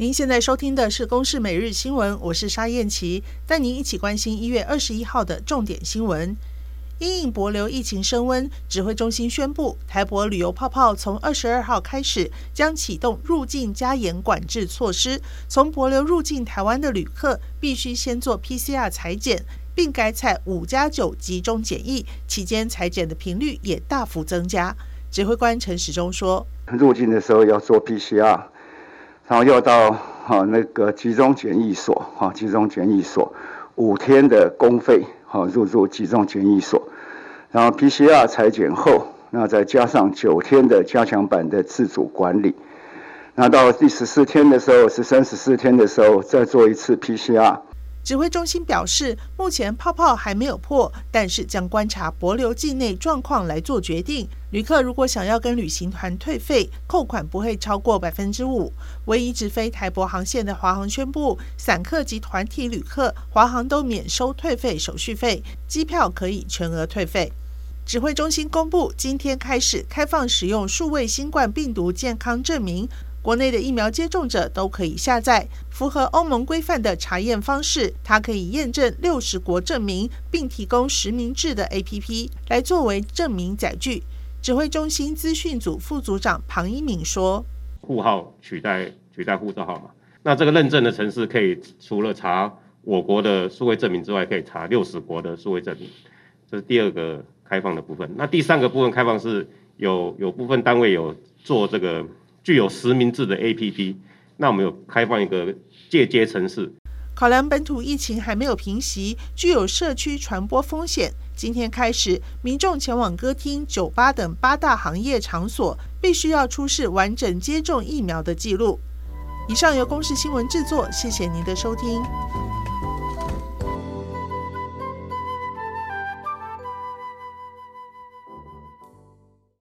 您现在收听的是《公视每日新闻》，我是沙燕琪，带您一起关心一月二十一号的重点新闻。因应帛琉疫情升温，指挥中心宣布，台帛旅游泡泡从二十二号开始将启动入境加严管制措施。从帛琉入境台湾的旅客必须先做 PCR 裁剪，并改采五加九集中检疫，期间裁剪的频率也大幅增加。指挥官陈时中说：“入境的时候要做 PCR，然后又到哈那个集中检疫所哈集中检疫所五天的公费。”好，入住集中检疫所，然后 PCR 裁剪后，那再加上九天的加强版的自主管理，那到第十四天的时候，是三、十四天的时候再做一次 PCR。指挥中心表示，目前泡泡还没有破，但是将观察博流境内状况来做决定。旅客如果想要跟旅行团退费，扣款不会超过百分之五。唯一直飞台博航线的华航宣布，散客及团体旅客，华航都免收退费手续费，机票可以全额退费。指挥中心公布，今天开始开放使用数位新冠病毒健康证明。国内的疫苗接种者都可以下载符合欧盟规范的查验方式，它可以验证六十国证明，并提供实名制的 APP 来作为证明载具。指挥中心资讯组副组长庞一敏说：“户号取代取代护照号码，那这个认证的城市可以除了查我国的数位证明之外，可以查六十国的数位证明，这是第二个开放的部分。那第三个部分开放是有有部分单位有做这个。”具有实名制的 APP，那我们有开放一个借接程式。考量本土疫情还没有平息，具有社区传播风险。今天开始，民众前往歌厅、酒吧等八大行业场所，必须要出示完整接种疫苗的记录。以上由公视新闻制作，谢谢您的收听。